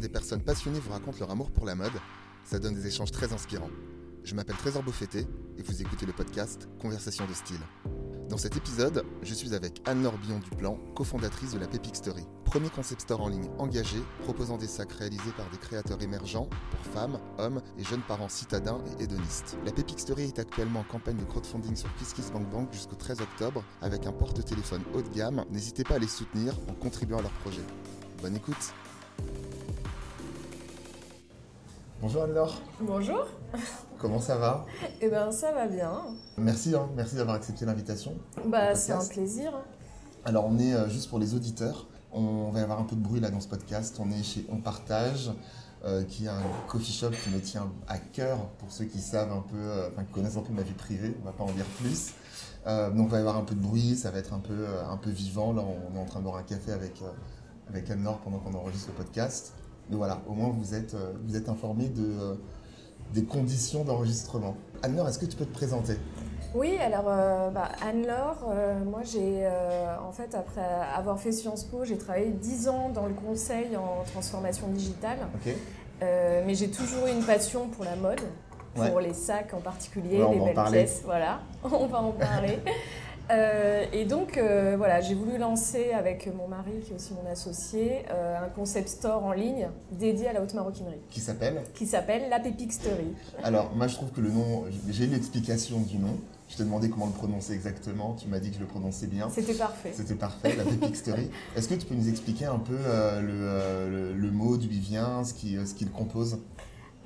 Des personnes passionnées vous racontent leur amour pour la mode, ça donne des échanges très inspirants. Je m'appelle Trésor Beaufetté et vous écoutez le podcast Conversation de style. Dans cet épisode, je suis avec Anne-Laure Billon-Duplan, cofondatrice de la Pepixtory, premier concept store en ligne engagé proposant des sacs réalisés par des créateurs émergents pour femmes, hommes et jeunes parents citadins et hédonistes. La Pepixtory est actuellement en campagne de crowdfunding sur KissKissBankBank jusqu'au 13 octobre avec un porte-téléphone haut de gamme. N'hésitez pas à les soutenir en contribuant à leur projet. Bonne écoute Bonjour Anne-Laure, Bonjour. comment ça va? Eh ben ça va bien. Merci, hein, merci d'avoir accepté l'invitation. Bah c'est un plaisir. Alors on est euh, juste pour les auditeurs, on va y avoir un peu de bruit là dans ce podcast. On est chez On Partage, euh, qui est un coffee shop qui me tient à cœur pour ceux qui savent un peu, euh, enfin qui connaissent un peu ma vie privée. On va pas en dire plus. Donc il va y avoir un peu de bruit, ça va être un peu, un peu vivant. Là on est en train de boire un café avec, avec Anne-Laure pendant qu'on enregistre le podcast. Mais voilà, au moins vous êtes, euh, vous êtes de, euh, des conditions d'enregistrement. Anne-Laure, est-ce que tu peux te présenter? Oui, alors euh, bah, Anne-Laure, euh, moi j'ai euh, en fait après avoir fait Sciences Po, j'ai travaillé 10 ans dans le conseil en transformation digitale. Mais j'ai toujours eu une passion pour la mode, pour Ouais. les sacs en particulier, Ouais, les belles pièces, voilà, on va en parler. Euh, et donc euh, voilà, j'ai voulu lancer avec mon mari qui est aussi mon associé euh, un concept store en ligne dédié à la haute maroquinerie Qui s'appelle qui s'appelle La Pepixtory. Alors, moi, je trouve que le nom, j'ai l'explication du nom. Je t'ai demandé comment le prononcer exactement. Tu m'as dit que je le prononçais bien. C'était parfait. C'était parfait, la Pepixtory. Est-ce que tu peux nous expliquer un peu le, le- le mot, d'où il vient, ce qui, euh, ce qui le compose?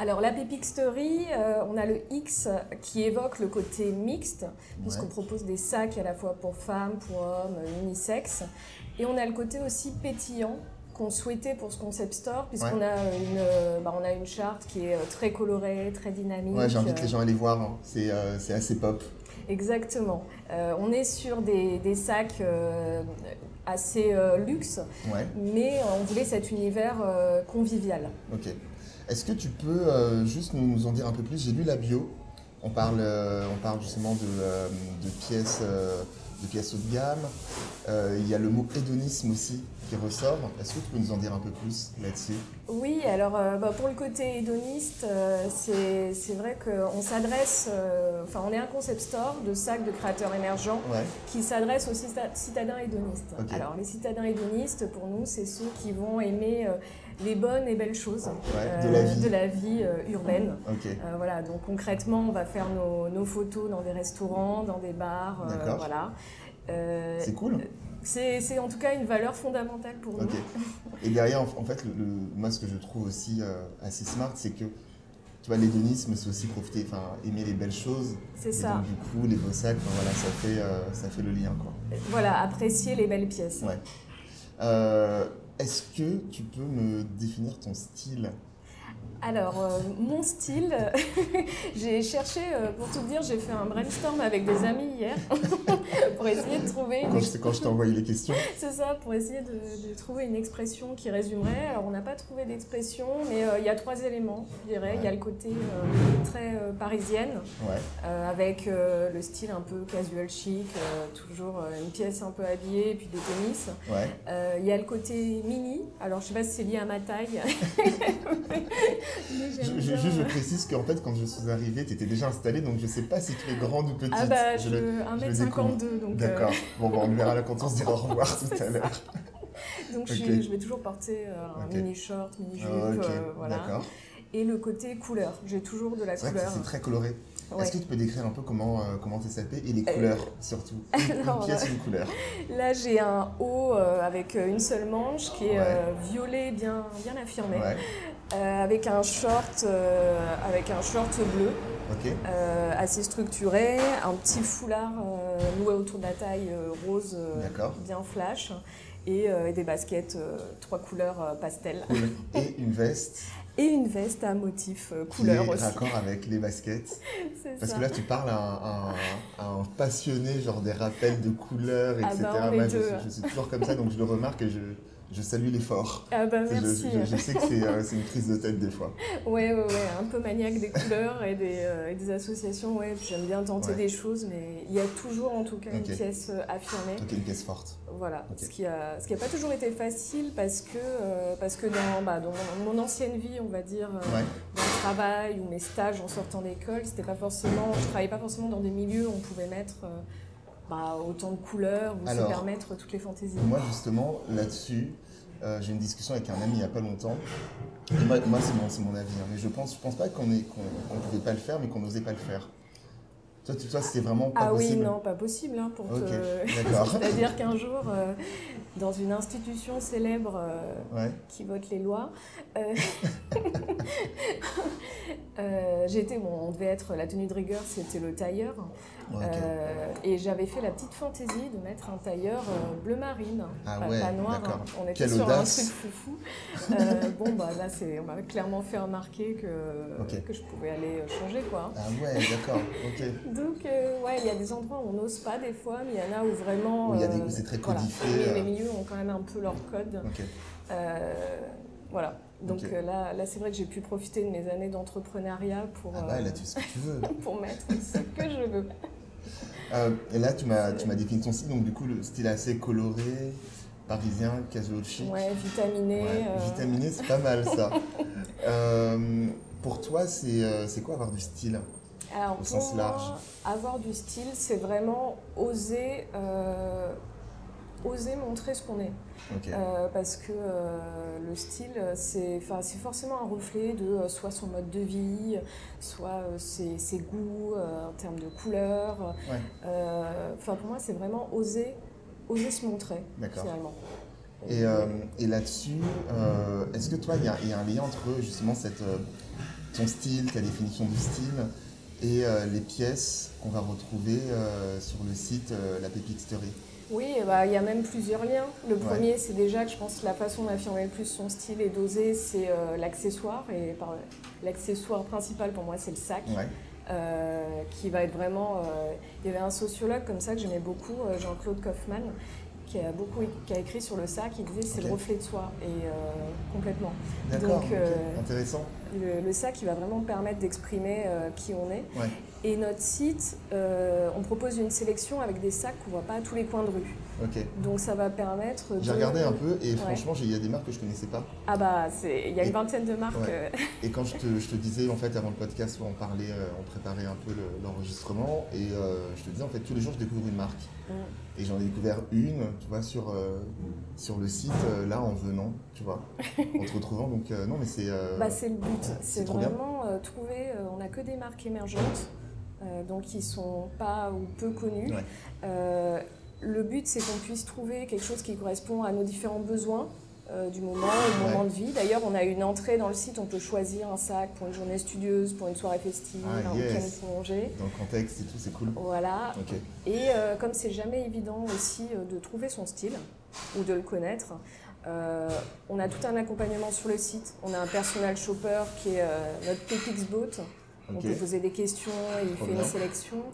Alors la Pepixtory, euh, on a le X qui évoque le côté mixte, puisqu'on Ouais. propose des sacs à la fois pour femmes, pour hommes, euh, unisex. Et on a le côté aussi pétillant qu'on souhaitait pour ce concept store, puisqu'on a une, euh, bah, on a une charte qui est très colorée, très dynamique. Ouais, j'invite euh, les gens à aller voir. hein. C'est euh, assez pop. Exactement. Euh, on est sur des, des sacs euh, assez euh, luxe, Ouais, mais on voulait cet univers convivial. Est-ce que tu peux euh, juste nous, nous en dire un peu plus? J'ai lu la bio. On parle, euh, on parle justement de, euh, de pièces, de pièces haut de gamme. Il y a le mot hédonisme aussi qui ressort. Est-ce que tu peux nous en dire un peu plus là-dessus? Oui, alors bah, pour le côté hédoniste, c'est c'est vrai qu'on s'adresse, enfin on est un concept store de sacs de créateurs émergents Ouais. qui s'adresse aux cita- citadins hédonistes. Alors les citadins hédonistes, pour nous, c'est ceux qui vont aimer les bonnes et belles choses Ouais, de la vie. de la vie, euh, urbaine. Euh, voilà, donc concrètement, on va faire nos, nos photos dans des restaurants, dans des bars, euh, voilà. Euh, C'est cool. c'est en tout cas une valeur fondamentale pour nous. Et derrière, en en fait, le, le- moi, ce que je trouve aussi euh, assez smart, c'est que tu vois, l'hédonisme, c'est aussi profiter, enfin, aimer les belles choses. C'est ça. donc, du coup, les beaux sacs, voilà, ça fait, euh, ça fait le lien, quoi. Voilà, apprécier les belles pièces. Ouais. Euh, Est-ce que tu peux me définir ton style? Alors, euh, mon style, j'ai cherché, euh, pour tout dire, j'ai fait un brainstorm avec des amis hier pour essayer de trouver une quand je, quand je t'ai envoyé les questions C'est ça, pour essayer de, de trouver une expression qui résumerait. Alors, on n'a pas trouvé d'expression, mais euh, il y a trois éléments, je dirais. Il y a le côté très parisienne, Ouais. avec le style un peu casual chic, toujours une pièce un peu habillée, puis des tennis. Ouais. Il y a le côté mini. Alors, je sais pas si c'est lié à ma taille. Je, je, je précise qu'en fait, quand je suis arrivée, tu étais déjà installée, donc je sais pas si tu es grande ou petite. Ah bah, je, je le découvre. 1m52, donc, euh, D'accord. Bon, bah, on verra là quand on se dira au revoir tout à l'heure. donc je, vais toujours porter euh, un Ok. mini short, mini jupe, Ah, euh, voilà. d'accord. Et le côté couleur, j'ai toujours de la couleur. c'est très coloré. Ouais. Est-ce que tu peux décrire un peu comment, euh, comment c'est sapé et les Euh, couleurs surtout? Une, une pièce, une couleur. Là, j'ai un haut euh, avec une seule manche qui est Ouais. violet bien, bien affirmé, Ouais, euh, avec un short, euh, avec un short bleu euh, assez structuré, un petit foulard noué autour de la taille rose bien flash et, et des baskets trois couleurs pastel Cool. Et une veste et une veste à motif euh, qui couleur est aussi. raccord avec les baskets. Parce ça. que là, tu parles à un, passionné, genre des rappels de couleurs, Ah etc. bah, Moi, je, deux. suis, je suis toujours comme ça, donc je le remarque et je, je salue l'effort. Ah bah merci. Je, sais que euh, c'est une prise de tête des fois. Ouais, ouais, ouais, un peu maniaque des couleurs et des, euh, des associations. Ouais, j'aime bien tenter des choses, mais il y a toujours en tout cas une pièce euh, affirmée. Ok, une pièce forte. Voilà, ce qui a, ce qui a pas toujours été facile parce que, parce que dans, bah, dans mon, ancienne vie, on va dire, dans le travail ou mes stages en sortant d'école, c'était pas forcément, je travaillais pas forcément dans des milieux où on pouvait mettre bah, autant de couleurs ou se permettre toutes les fantaisies. Moi, justement, là-dessus, euh, j'ai une discussion avec un ami il n'y a pas longtemps. moi, c'est mon, avis. Hein, mais je pense, je pense pas qu'on ne pouvait pas le faire, mais qu'on n'osait pas le faire. Toi, toi c'était vraiment pas possible. Ah oui, non, pas possible. Hein, pour C'est-à-dire qu'un jour, euh, dans une institution célèbre euh, qui vote les lois, j'étais, bon, on devait être, la tenue de rigueur, c'était le tailleur. Euh, et j'avais fait la petite fantaisie de mettre un tailleur euh, bleu marine, ah pas, noir. Hein. On était sur un truc foufou. Euh, bon, bah là, on m'a clairement fait remarquer que, que je pouvais aller changer. Quoi. Ah ouais, d'accord. Donc, ouais, il y a des endroits où on n'ose pas des fois, mais il y en a où vraiment. c'est très codifié. Les, milieux ont quand même un peu leur code. voilà. Donc là, là c'est vrai que j'ai pu profiter de mes années d'entrepreneuriat pour, ah bah, là, tu ce que tu veux. pour mettre ce que je veux. Euh, et là, tu m'as, tu m'as défini ton style, donc du coup, le style assez coloré, parisien, casual chic. Ouais, vitaminé. Euh. Vitaminé, c'est pas mal ça. Euh, pour toi, c'est, c'est quoi avoir du style Alors, au sens large? Avoir du style, c'est vraiment oser oser montrer ce qu'on est. Euh, parce que euh, le style, c'est forcément un reflet de euh, soit son mode de vie, soit ses, ses, goûts en termes de couleurs. Enfin, pour moi, c'est vraiment oser, oser se montrer, finalement. Et, et là-dessus, est-ce que toi, il y, y, a un lien entre justement cette, ton style, ta définition du style, et les pièces qu'on va retrouver sur le site La Pépisterie oui, bah, il y a même plusieurs liens. Le premier, c'est déjà que je pense que la façon d'affirmer le plus son style et d'oser, c'est euh, l'accessoire. Et l'accessoire principal pour moi, c'est le sac. Euh, qui va être vraiment. Euh, il y avait un sociologue comme ça que j'aimais beaucoup, Jean-Claude Kaufmann, qui a beaucoup qui a écrit sur le sac. Il disait c'est le reflet de soi et complètement. D'accord. Intéressant. Le, sac, il va vraiment permettre d'exprimer qui on est. Et notre site, euh, on propose une sélection avec des sacs qu'on ne voit pas à tous les coins de rue. Donc ça va permettre. J'ai regardé un peu et franchement, il y a des marques que je ne connaissais pas. Ah bah, il y a une vingtaine de marques. Euh. Et quand je te, disais, en fait, avant le podcast, on parlait, euh, on préparait un peu l'enregistrement et je te disais, en fait, tous les jours, je découvre une marque. Mm. Et j'en ai découvert une, tu vois, sur, sur le site, là, en venant, tu vois, en te retrouvant. Donc, non, mais c'est. bah, c'est le but. C'est vraiment trouver. on n'a que des marques émergentes. Euh, donc ils sont pas ou peu connus. Euh, le but, c'est qu'on puisse trouver quelque chose qui correspond à nos différents besoins euh, du moment, au moment de vie. D'ailleurs, on a une entrée dans le site, on peut choisir un sac pour une journée studieuse, pour une soirée festive, ah, un week-end prolongé. Dans le contexte et tout, c'est cool. Voilà. Et comme c'est jamais évident aussi de trouver son style ou de le connaître, on a tout un accompagnement sur le site. On a un personal shopper qui est notre Pepixboat, on peut poser des questions, il fait une sélection.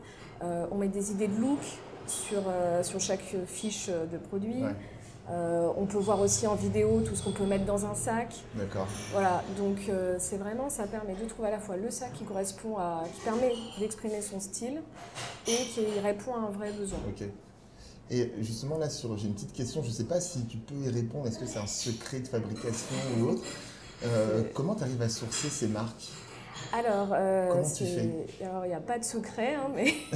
Euh, on met des idées de look sur, euh, sur chaque fiche de produit. Euh, on peut voir aussi en vidéo tout ce qu'on peut mettre dans un sac. D'accord. Voilà, donc c'est vraiment, ça permet de trouver à la fois le sac qui correspond à, qui permet d'exprimer son style et qui répond à un vrai besoin. Ok. Et justement là, sur, j'ai une petite question, je ne sais pas si tu peux y répondre, est-ce que c'est un secret de fabrication ou autre? Comment tu arrives à sourcer ces marques? Alors, euh, il n'y a pas de secret, hein, mais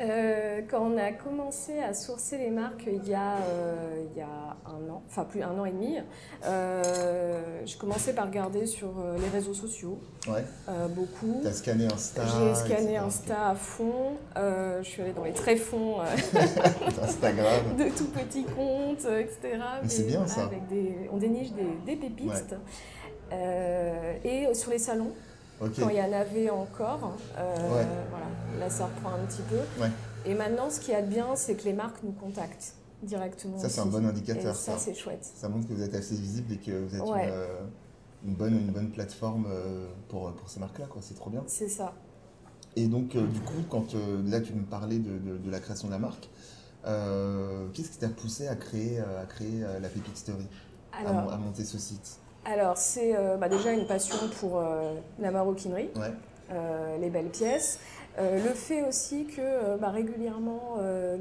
euh, quand on a commencé à sourcer les marques il y a, euh, il y a un an, enfin plus un an et demi, j'ai commencé par regarder sur les réseaux sociaux. Ouais. beaucoup. Tu as scanné Insta J'ai scanné Insta à fond. je suis allée dans les tréfonds Instagram. de tout petits comptes, etc. c'est bien ça. on déniche des, pépites. Euh, et sur les salons, quand il y en avait encore, euh, voilà, là ça reprend un petit peu. Et maintenant, ce qui y a de bien, c'est que les marques nous contactent directement. Ça, c'est un bon indicateur. ça, c'est chouette. Ça montre que vous êtes assez visible et que vous êtes euh, une, bonne, une bonne plateforme pour, pour ces marques-là. C'est trop bien. C'est ça. Et donc, du coup, quand là, tu me parlais de, de, la création de la marque, Qu'est-ce qui t'a poussé à créer, à créer la Pépite Story, à, monter ce site? Alors, c'est bah, déjà une passion pour la maroquinerie, les belles pièces. Euh, le fait aussi que euh, bah, régulièrement, euh,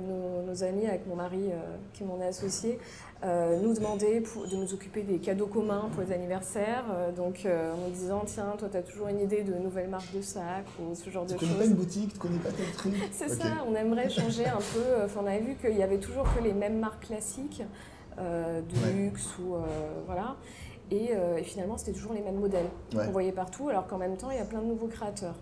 nos, amis, avec mon mari qui m'en est associé, nous demandaient de nous occuper des cadeaux communs pour les anniversaires. donc en me disant, tiens, toi, tu as toujours une idée de nouvelles marques de sacs ou ce genre de choses. Tu connais pas une boutique, tu connais pas tel truc? C'est ça, on aimerait changer un peu. Enfin, on avait vu qu'il y avait toujours que les mêmes marques classiques de luxe ou voilà. Et, finalement, c'était toujours les mêmes modèles qu'on voyait partout, alors qu'en même temps, il y a plein de nouveaux créateurs.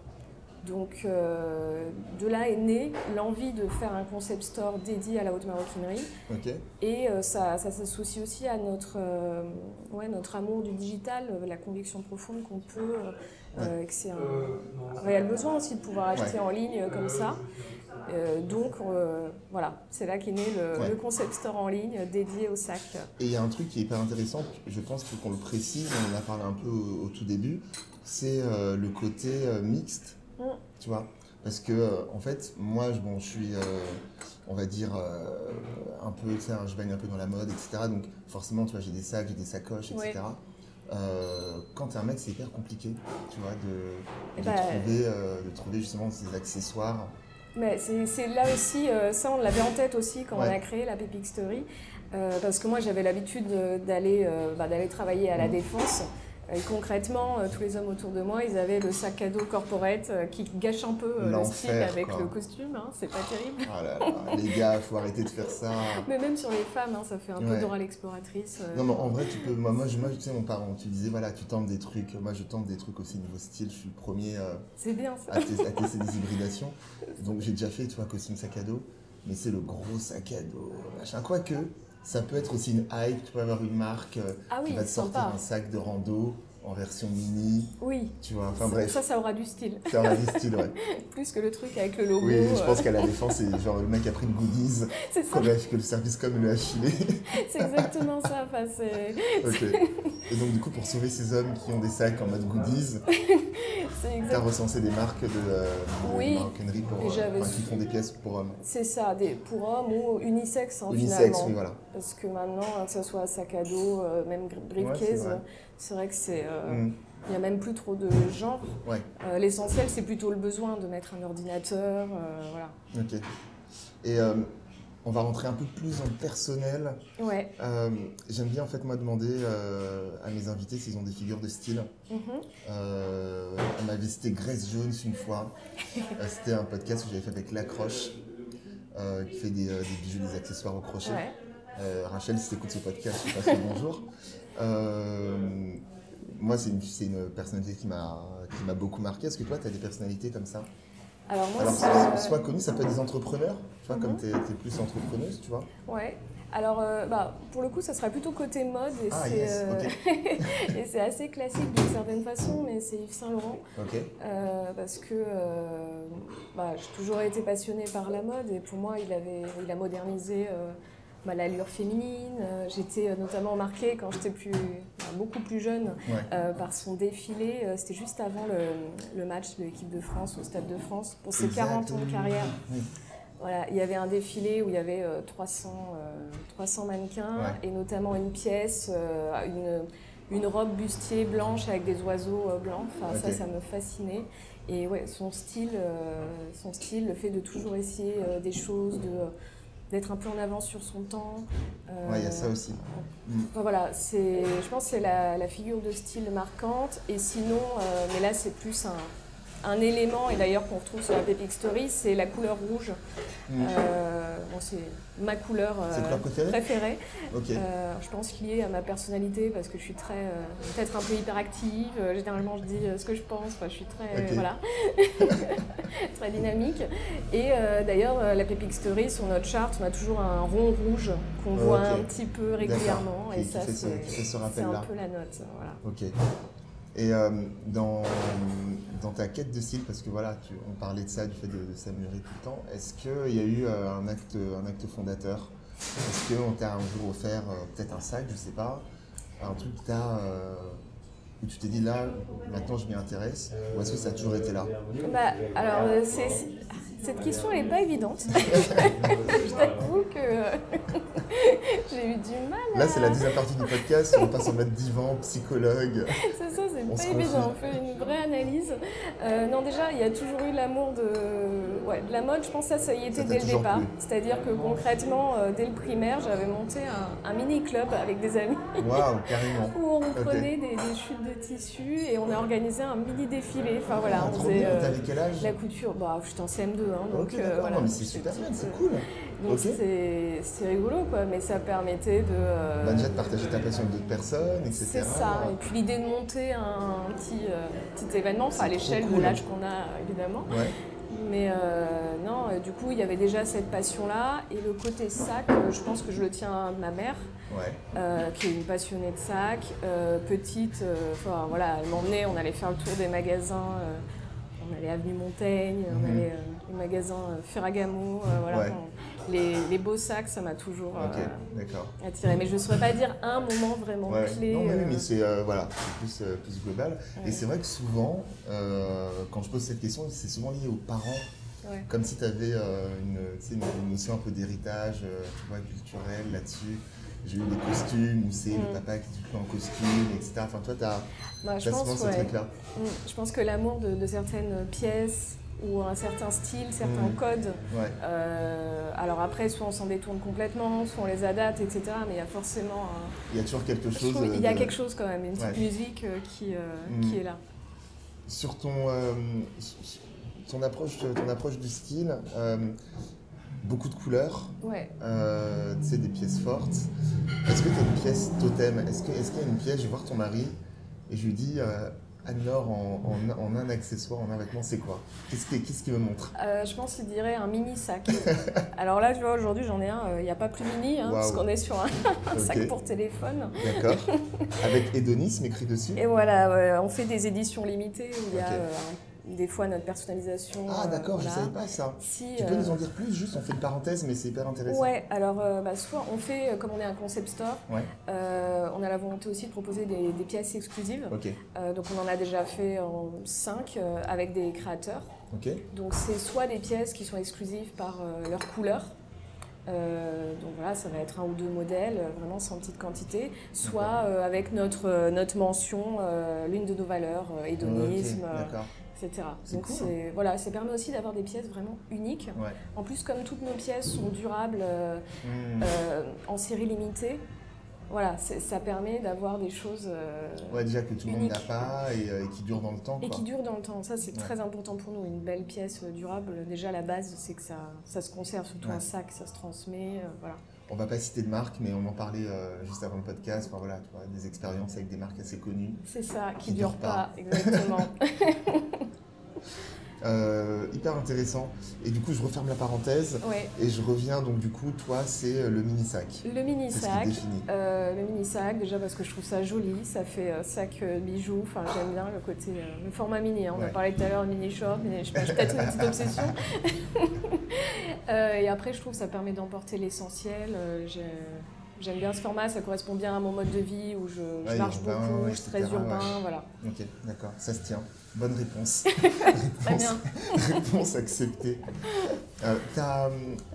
Donc euh, de là est née l'envie de faire un concept store dédié à la haute maroquinerie. Et euh, ça, s'associe aussi à notre, euh, ouais, notre amour du digital, la conviction profonde qu'on peut, que c'est un, réel besoin aussi de pouvoir acheter en ligne comme ça. Donc voilà, c'est là qu'est né le, concept store en ligne dédié au sac. Et il y a un truc qui est hyper intéressant, je pense qu'on le précise, on en a parlé un peu au tout début, c'est le côté mixte tu vois Parce que, euh, en fait, moi, je, bon, je suis, euh, on va dire, euh, un peu, tu sais, je baigne un peu dans la mode, etc. Donc, forcément, tu vois, j'ai des sacs, j'ai des sacoches, etc. quand t'es un mec, c'est hyper compliqué, tu vois, de, eh ben, trouver, de trouver justement ces accessoires. Mais c'est là aussi, ça on l'avait en tête aussi quand on a créé la Pepic Story, parce que moi j'avais l'habitude d'aller bah, d'aller travailler à la mmh. Défense. Et concrètement, euh, tous les hommes autour de moi, ils avaient le sac à dos corporate euh, qui gâche un peu euh, le style avec le costume. Hein, c'est pas terrible. Oh les gars, faut arrêter de faire ça. Mais même sur les femmes, hein, ça fait un peu Dora l'exploratrice. Non, mais en vrai, tu peux. Moi, moi, je, moi, tu sais, mon parent, tu disais, voilà, tu tentes des trucs. Moi, je tente des trucs aussi niveau style. Je suis le premier c'est bien, ça. À, tester des hybridations. Donc, j'ai déjà fait, tu vois, costume sac à dos. Mais c'est le gros sac à dos. Machin. Quoique, ça peut être aussi une hype, tu peux avoir une marque euh, ah qui va te sortir un sac de rando en version mini. Oui. Tu vois, enfin bref. Ça, ça aura du style. Ça aura du style, ouais. Plus que le truc avec le logo. Oui, je pense euh. qu'à la défense, c'est genre le mec a pris le goodies. C'est ça. que le service comme lui a filé. c'est exactement ça. Enfin, ok. Et donc, du coup, pour sauver ces hommes qui ont des sacs en mode goodies, tu as recensé des marques de, euh, oui. pour, euh, qui font des pièces pour hommes. C'est ça, des, pour hommes ou unisex, en hein, unisex, oui, voilà. Parce que maintenant, que ce soit sac à dos, même briefcase, c'est vrai que c'est. Euh, mm. Il n'y a même plus trop de genre. Euh, l'essentiel, c'est plutôt le besoin de mettre un ordinateur. Euh, voilà. Ok. Et on va rentrer un peu plus en personnel. Ouais. J'aime bien en fait moi demander à mes invités s'ils ont des figures de style. Mm on m'avait cité Grace Jones une fois. C'était un podcast que j'avais fait avec Lacroche, qui fait des, bijoux, des accessoires au crochet. Rachel, si tu écoutes ce podcast, je te passe le bonjour. Euh, moi, c'est une, une, personnalité qui m'a beaucoup marqué. Est-ce que toi, tu as des personnalités comme ça? Alors, moi, Alors soit connu, ça peut être des entrepreneurs, comme mhm. tu es, plus entrepreneuse, tu vois. Ouais. Alors, euh, bah, pour le coup, ça sera plutôt côté mode et ah, c'est euh, assez classique d'une certaine façon, mais c'est Yves Saint Laurent. parce que bah, j'ai toujours été passionnée par la mode et pour moi, il, avait, il a modernisé bah, l'allure féminine. Euh, j'étais euh, notamment marquée quand j'étais plus, beaucoup plus jeune euh, par son défilé. C'était juste avant le, match de l'équipe de France au Stade de France pour ses 40 ans de carrière. Voilà, il y avait un défilé où il y avait 300, 300 mannequins et notamment une pièce, une, une, robe bustier blanche avec des oiseaux blancs. Enfin, Ça, ça me fascinait. Et ouais, son style, son style, le fait de toujours essayer des choses, de d'être un peu en avance sur son temps. Euh, il y a ça aussi. voilà, c'est, je pense que c'est la, la, figure de style marquante. Et sinon, euh, mais là c'est plus un, un élément, et d'ailleurs qu'on retrouve sur la Pepic Story, c'est la couleur rouge. Euh, c'est ma couleur, euh, préférée. Euh, je pense est à ma personnalité parce que je suis très, peut-être un peu hyperactive. généralement, je dis ce que je pense. je suis très, voilà, très dynamique. Et d'ailleurs, la Pepic Story, sur notre charte, on a toujours un rond rouge qu'on voit un petit peu régulièrement. Et ça, c'est un peu la note. Voilà. Et euh, dans, dans, ta quête de style, parce que voilà, tu, on parlait de ça, du fait de, s'améliorer tout le temps, est-ce qu'il y a eu euh, un, acte, un acte fondateur? Est-ce qu'on t'a un jour offert euh, peut-être un sac, je sais pas, un truc où tu t'es dit là, maintenant je m'y intéresse, ou est-ce que ça a toujours été là? Bah, Alors, Cette question n'est pas évidente. je t'avoue que j'ai eu du mal. Là, c'est la deuxième partie du podcast. On passe en mode divan, psychologue. C'est ça, c'est pas évident. On fait une vraie analyse. Euh, non, déjà, il y a toujours eu l'amour de... Ouais, de la mode. Je pense que ça, ça y était dès le départ. C'est-à-dire que concrètement, euh, dès le primaire, j'avais monté un, mini-club avec des amis. Waouh, carrément. où on prenait des, chutes de tissu et on a organisé un mini-défilé. Enfin voilà, ah, on faisait euh, quel âge? la couture. Bah, j'étais en CM2. Hein, donc, voilà, mais c'est super bien, c'est cool. Donc c'est rigolo, quoi, mais ça permettait de. Euh, bah, déjà de partager ta passion avec d'autres personnes, etc. C'est ça, et puis l'idée de monter un petit, euh, petit événement, à l'échelle de l'âge qu'on a, évidemment. Mais euh, non, du coup, il y avait déjà cette passion-là. Et le côté sac, je pense que je le tiens à ma mère, qui est une passionnée de sac. petite, enfin voilà, elle m'emmenait, on allait faire le tour des magasins. on allait avenue Montaigne, on mhm. allait au magasin Ferragamo. voilà, les, beaux sacs, ça m'a toujours euh, attiré. Mais je ne saurais pas dire un moment vraiment clé. Non, mais, euh. c'est euh, voilà, plus, plus global. Et c'est vrai que souvent, quand je pose cette question, c'est souvent lié aux parents. Comme si tu avais une, une, notion un peu d'héritage culturel là-dessus j'ai eu des costumes où c'est le mm. papa qui est tout en costume, etc. Enfin, toi, tu as, bah, je pense, ce truc-là. Mm. Je pense que l'amour de, certaines pièces, ou un certain style, certains mmh. codes. Euh, alors après, soit on s'en détourne complètement, soit on les adapte, etc. Mais il y a forcément Il y a toujours quelque chose. Il y a quelque chose quand même, une petite musique euh, qui, euh, mmh. qui est là. Sur ton, ton, approche, ton approche du style, beaucoup de couleurs, ouais. tu sais, des pièces fortes. Est-ce que tu as une pièce totem? Est-ce qu'il est y a une pièce, je vais voir ton mari et je lui dis Anne-Laure en, un accessoire, en un vêtement, c'est quoi? Qu'est-ce qu'il me montre? Euh, Je pense qu'il dirait un mini sac. Alors là, tu vois, aujourd'hui, j'en ai un, euh, il n'y a pas plus mini, hein, parce qu'on est sur un, sac pour téléphone. D'accord. Avec hédonisme écrit dessus. Et voilà, on fait des éditions limitées où il y a euh, des fois notre personnalisation. Ah d'accord, je ne savais pas ça. tu peux nous en dire plus Juste, on fait une parenthèse, mais c'est hyper intéressant. Ouais, alors bah, soit on fait, comme on est un concept store, on a la volonté aussi de proposer des, pièces exclusives. donc on en a déjà fait en 5 avec des créateurs. Donc c'est soit des pièces qui sont exclusives par leur couleur. donc voilà, ça va être un ou deux modèles, vraiment sans petite quantité, soit avec notre, notre mention, l'une de nos valeurs, hédonisme, donc voilà, ça permet aussi d'avoir des pièces vraiment uniques. En plus, comme toutes nos pièces sont durables euh, hmm. euh, en série limitée, voilà, ça permet d'avoir des choses. Euh, ouais, déjà que tout le monde n'a pas et, qui durent dans le temps. Et qui durent dans le temps. Ça, c'est très important pour nous. Une belle pièce durable, déjà, la base, c'est que ça, ça se conserve, surtout un sac, ça se transmet. voilà on va pas citer de marque, mais on en parlait euh, juste avant le podcast. Enfin, voilà, tu vois, des expériences avec des marques assez connues. C'est ça, qui ne durent pas, exactement. Euh, hyper intéressant. Et du coup, je referme la parenthèse et je reviens. Donc, du coup, toi, c'est euh, le mini sac. Le mini sac. Euh, le mini sac, déjà parce que je trouve ça joli. Ça fait sac bijoux. Enfin, j'aime bien le côté, le format mini. Hein. On a parlé tout à l'heure de mini short, mais je sais peut-être une petite obsession. et après, je trouve que ça permet d'emporter l'essentiel. J'aime bien ce format, ça correspond bien à mon mode de vie où je, marche beaucoup, je suis très urbain, voilà. Ok, d'accord, ça se tient. Bonne réponse. Très bien. réponse acceptée. Euh,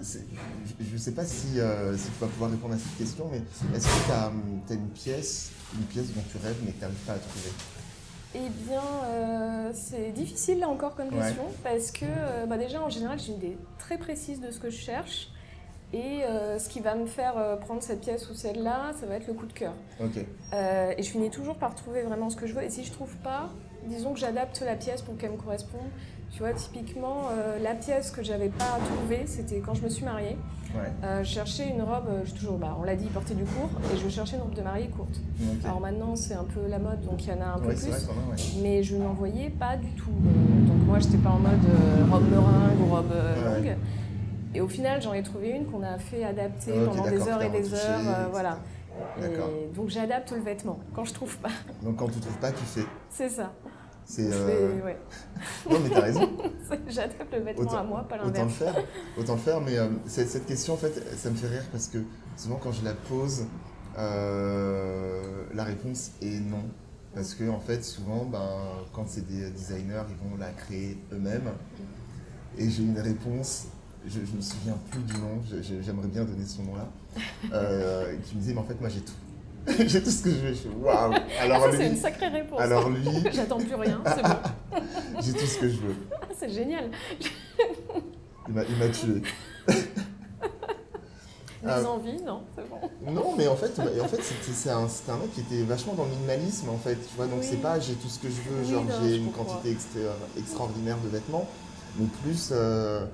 je ne sais pas si, euh, si, tu vas pouvoir répondre à cette question, mais est-ce que tu as, as, une pièce, une pièce dont tu rêves mais que tu n'arrives pas à trouver? Eh bien, euh, c'est difficile là encore comme question parce que bah, déjà en général j'ai une idée très précise de ce que je cherche et ce qui va me faire prendre cette pièce ou celle-là, ça va être le coup de cœur. et je finis toujours par trouver vraiment ce que je veux et si je trouve pas, disons que j'adapte la pièce pour qu'elle me corresponde. Tu vois, typiquement, euh, la pièce que j'avais pas trouvée, c'était quand je me suis mariée. Euh, je cherchais une robe, euh, je toujours, bah, on l'a dit, porter du court, et je cherchais une robe de mariée courte. Alors maintenant, c'est un peu la mode, donc il y en a un peu plus. Mais je n'en voyais pas du tout. donc moi, j'étais pas en mode robe meringue ou robe longue. Et au final, j'en ai trouvé une qu'on a fait adapter pendant des heures et des heures. voilà. donc j'adapte le vêtement quand je trouve pas. Donc quand tu trouves pas, tu fais. C'est ça. C'est. Euh... Ouais. non, mais t'as raison. J'adapte le vêtement à moi, pas l'inverse. Autant le faire. Autant le faire, mais euh, cette question, en fait, ça me fait rire parce que souvent, quand je la pose, euh, la réponse est non. Parce que, en fait, souvent, ben, quand c'est des designers, ils vont la créer eux-mêmes. Et j'ai une réponse, je ne me souviens plus du nom, j'aimerais bien donner son nom là, euh, qui me disait, mais en fait, moi j'ai tout. j'ai tout ce que je veux. Je waouh! Alors ah, c'est une sacrée réponse. Alors lui. J'attends plus rien, c'est bon. j'ai tout ce que je veux. Ah, c'est génial. il m'a tué. Des ah. envies, non, c'est bon. Non, mais en fait, en fait c'est un, un, mec qui était vachement dans le minimalisme, en fait. Tu vois, donc c'est pas j'ai tout ce que je veux, genre j'ai une quantité extraordinaire de vêtements, mais plus. Euh,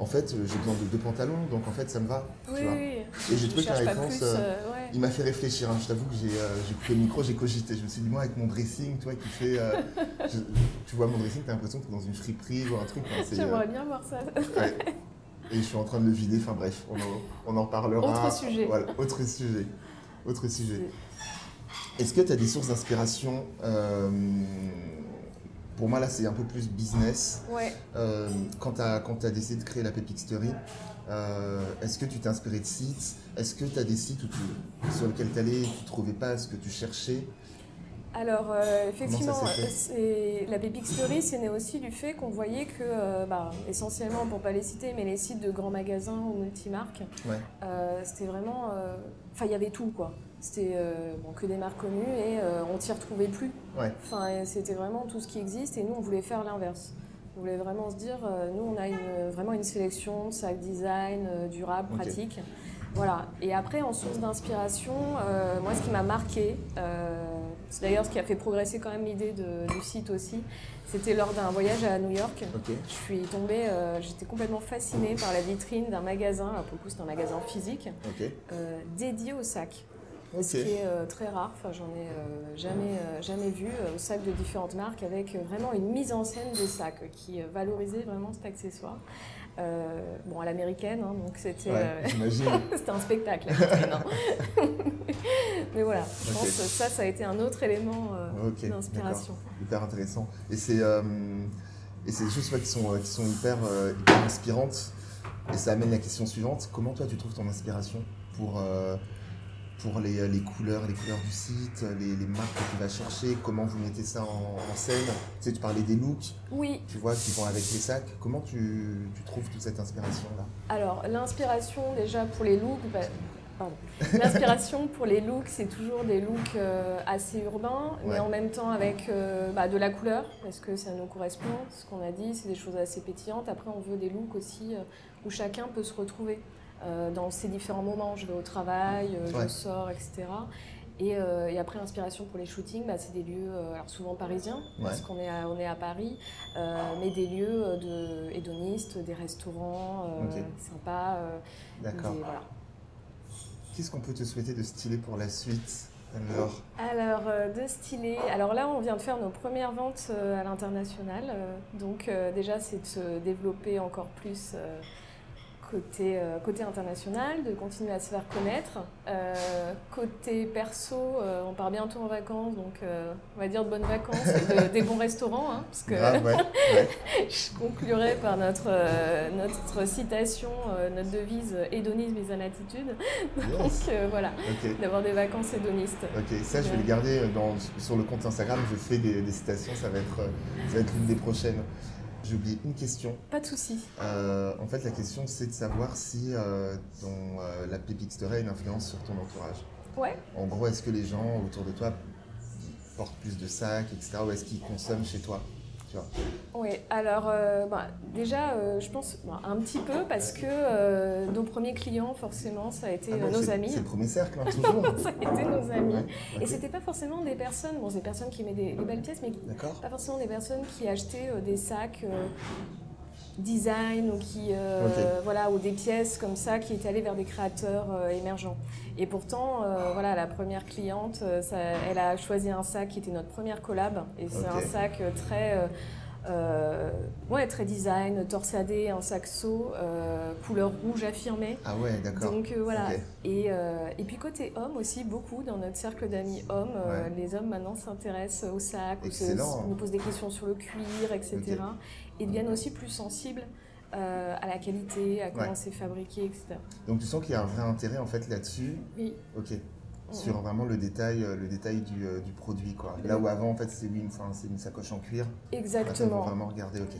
en fait, j'ai besoin de deux pantalons, donc en fait, ça me va. Oui, oui. Et j'ai trouvé que la réponse, euh, euh, il m'a fait réfléchir. Hein. Je t'avoue que j'ai coupé le micro, j'ai cogité. Je me suis dit, moi, avec mon dressing, tu vois, qui fait. tu vois, mon dressing, t'as l'impression que t'es dans une friperie ou un truc. J'aimerais bien voir ça. et je suis en train de le vider. Enfin bref, on en, on parlera. Autre sujet. Voilà, autre sujet. Autre sujet. Est-ce que tu as des sources d'inspiration euh, Pour moi, là, c'est un peu plus business. Ouais. Euh, quand tu as, décidé de créer la Pepixtery, euh, est-ce que tu t'es inspiré de sites? Est-ce que tu as des sites sur lesquels tu allais et tu ne trouvais pas ce que tu cherchais? Alors, euh, effectivement, la Story, c'est né aussi du fait qu'on voyait que, bah, essentiellement, pour pas les citer, mais les sites de grands magasins ou multimarques, euh, c'était vraiment. Enfin, il y avait tout, quoi. C'était bon, que des marques connues et on s'y retrouvait plus. Enfin, c'était vraiment tout ce qui existe et nous, on voulait faire l'inverse. On voulait vraiment se dire, nous, on a une, vraiment une sélection de sacs design, durable, pratique. Voilà. Et après, en source d'inspiration, moi, ce qui m'a marqué, c'est d'ailleurs ce qui a fait progresser quand même l'idée du site aussi. C'était lors d'un voyage à New York. Je suis tombée, euh, j'étais complètement fascinée par la vitrine d'un magasin, pour le coup c'est un magasin physique, euh, dédié aux Ce qui est euh, très rare, enfin, j'en ai jamais, jamais vu, aux sacs de différentes marques, avec vraiment une mise en scène des sacs qui valorisait vraiment cet accessoire. Euh, bon, à l'américaine, hein, donc c'était euh, c'était un spectacle. Hein. Mais voilà, je pense que ça, ça a été un autre élément euh, d'inspiration. Hyper intéressant. Et c'est et c'est des choses qui, sont, qui sont hyper, hyper inspirantes. Et ça amène la question suivante comment toi tu trouves ton inspiration pour pour les, les, couleurs, les couleurs du site, les, les, marques que tu vas chercher, comment vous mettez ça en, scène. Tu sais, tu parlais des looks. Oui. Tu vois, qui vont avec les sacs. Comment tu, tu trouves toute cette inspiration-là? Alors, l'inspiration, déjà, pour les looks, bah, L'inspiration pour les looks, c'est toujours des looks euh, assez urbains, mais en même temps avec euh, bah, de la couleur, parce que ça nous correspond. Ce qu'on a dit, c'est des choses assez pétillantes. Après, on veut des looks aussi euh, où chacun peut se retrouver. Euh, dans ces différents moments. Je vais au travail, euh, je sors, etc. Euh, et, après, l'inspiration pour les shootings, bah, c'est des lieux alors souvent parisiens, parce qu'on est, à, on est à Paris, mais des lieux de hédonistes, des restaurants sympas. D'accord. Qu'est-ce qu'on peut te souhaiter de stylé pour la suite alors, alors de stylé. Alors là, on vient de faire nos premières ventes à l'international. donc déjà, c'est de se développer encore plus côté, euh, côté international, de continuer à se faire connaître. Euh, côté perso, euh, on part bientôt en vacances, donc on va dire de bonnes vacances et des bons restaurants. Hein, parce que je conclurai par notre, notre citation, notre devise hédonisme is an attitude. Donc voilà, d'avoir des vacances hédonistes. Ok, ça je vais le garder dans, sur le compte Instagram, je fais des, des citations, ça va être, ça va être l'une des prochaines. J'ai oublié une question. Pas de souci. Euh, en fait, la question, c'est de savoir si euh, ton, euh, la pépixterie a une influence sur ton entourage. Ouais. En gros, est-ce que les gens autour de toi portent plus de sacs, etc. Ou est-ce qu'ils consomment chez toi? Oui, alors euh, bah, déjà, euh, je pense un petit peu parce que euh, nos premiers clients, forcément, ça a été ah nos amis. C'est le premier cercle, hein, toujours. ça a été nos amis. Et c'était pas forcément des personnes, bon, des personnes qui aimaient des, belles pièces, mais pas forcément des personnes qui achetaient des sacs design ou qui voilà ou des pièces comme ça qui étaient allées vers des créateurs émergents et pourtant voilà la première cliente elle a choisi un sac qui était notre première collab et c'est un sac très euh, ouais, très design, torsadé, un saxo, euh, couleur rouge affirmée. Ah ouais, d'accord. Donc euh, voilà. Et, et, puis côté homme aussi, beaucoup dans notre cercle d'amis hommes, les hommes maintenant s'intéressent au sac, ou nous posent des questions sur le cuir, etc. Et deviennent aussi plus sensibles à la qualité, à comment c'est fabriqué, etc. Donc tu sens qu'il y a un vrai intérêt en fait là-dessus Oui. Ok sur vraiment le détail, euh, le détail du, produit. Quoi. Là où avant, en fait, c'est oui, une, une sacoche en cuir. Exactement. vraiment regarder, ok.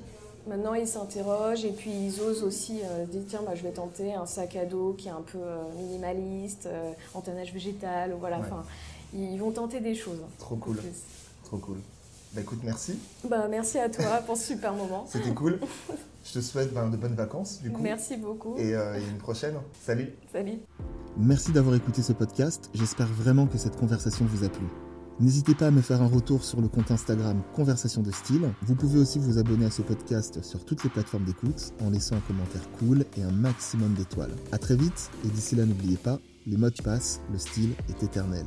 Maintenant, ils s'interrogent et puis ils osent aussi euh, dire tiens, bah, je vais tenter un sac à dos qui est un peu euh, minimaliste, euh, en tannage végétal, voilà. Ouais. Enfin, ils vont tenter des choses. Trop cool. Trop cool. Bah écoute, merci. Bah, merci à toi pour ce super moment. C'était cool. Je te souhaite ben, de bonnes vacances, du coup. Merci beaucoup. Et, euh, et une prochaine. Salut. Salut. Merci d'avoir écouté ce podcast. J'espère vraiment que cette conversation vous a plu. N'hésitez pas à me faire un retour sur le compte Instagram Conversation de Style. Vous pouvez aussi vous abonner à ce podcast sur toutes les plateformes d'écoute en laissant un commentaire cool et un maximum d'étoiles. À très vite et d'ici là n'oubliez pas, les modes passent, le style est éternel.